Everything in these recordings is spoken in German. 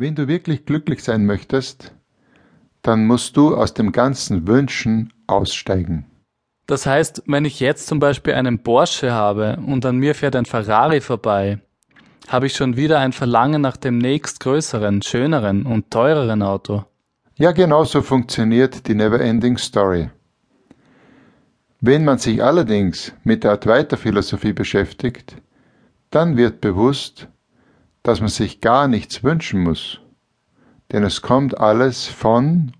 Wenn du wirklich glücklich sein möchtest, dann musst du aus dem ganzen Wünschen aussteigen. Das heißt, wenn ich jetzt zum Beispiel einen Porsche habe und an mir fährt ein Ferrari vorbei, habe ich schon wieder ein Verlangen nach dem nächstgrößeren, schöneren und teureren Auto. Ja, genau so funktioniert die Never-Ending Story. Wenn man sich allerdings mit der Advaita-Philosophie beschäftigt, dann wird bewusst, dass man sich gar nichts wünschen muss, denn es kommt alles von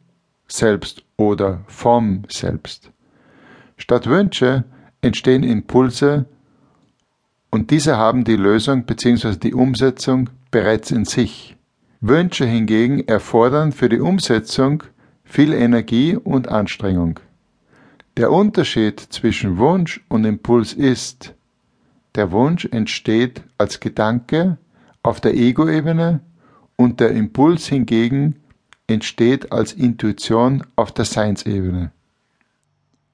selbst oder vom Selbst. Statt Wünsche entstehen Impulse und diese haben die Lösung bzw. die Umsetzung bereits in sich. Wünsche hingegen erfordern für die Umsetzung viel Energie und Anstrengung. Der Unterschied zwischen Wunsch und Impuls ist, der Wunsch entsteht als Gedanke auf der Ego-Ebene und der Impuls hingegen entsteht als Intuition auf der Seinsebene.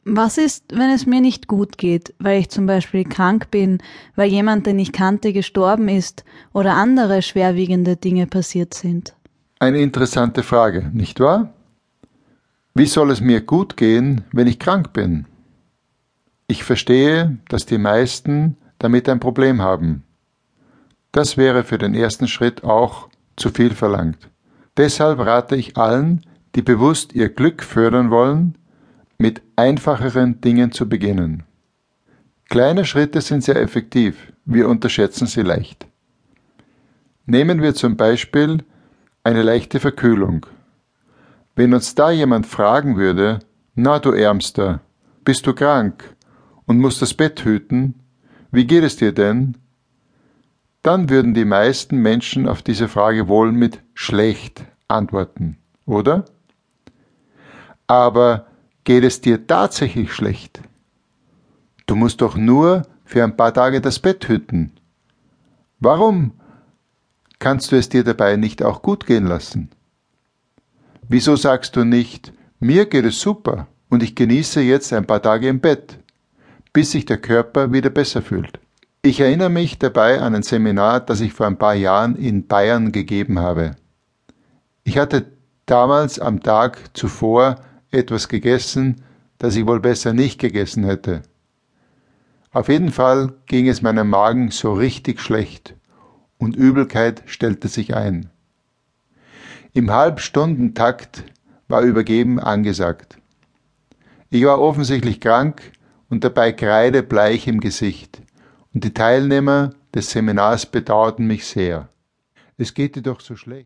Was ist, wenn es mir nicht gut geht, weil ich zum Beispiel krank bin, weil jemand, den ich kannte, gestorben ist oder andere schwerwiegende Dinge passiert sind? Eine interessante Frage, nicht wahr? Wie soll es mir gut gehen, wenn ich krank bin? Ich verstehe, dass die meisten damit ein Problem haben. Das wäre für den ersten Schritt auch zu viel verlangt. Deshalb rate ich allen, die bewusst ihr Glück fördern wollen, mit einfacheren Dingen zu beginnen. Kleine Schritte sind sehr effektiv, wir unterschätzen sie leicht. Nehmen wir zum Beispiel eine leichte Verkühlung. Wenn uns da jemand fragen würde, na du Ärmster, bist du krank und musst das Bett hüten, wie geht es dir denn? Dann würden die meisten Menschen auf diese Frage wohl mit schlecht antworten, oder? Aber geht es dir tatsächlich schlecht? Du musst doch nur für ein paar Tage das Bett hüten. Warum kannst du es dir dabei nicht auch gut gehen lassen? Wieso sagst du nicht, mir geht es super und ich genieße jetzt ein paar Tage im Bett, bis sich der Körper wieder besser fühlt? Ich erinnere mich dabei an ein Seminar, das ich vor ein paar Jahren in Bayern gegeben habe. Ich hatte damals am Tag zuvor etwas gegessen, das ich wohl besser nicht gegessen hätte. Auf jeden Fall ging es meinem Magen so richtig schlecht und Übelkeit stellte sich ein. Im Halbstundentakt war Übergeben angesagt. Ich war offensichtlich krank und dabei kreidebleich im Gesicht und die Teilnehmer des Seminars bedauerten mich sehr. Es geht dir doch so schlecht.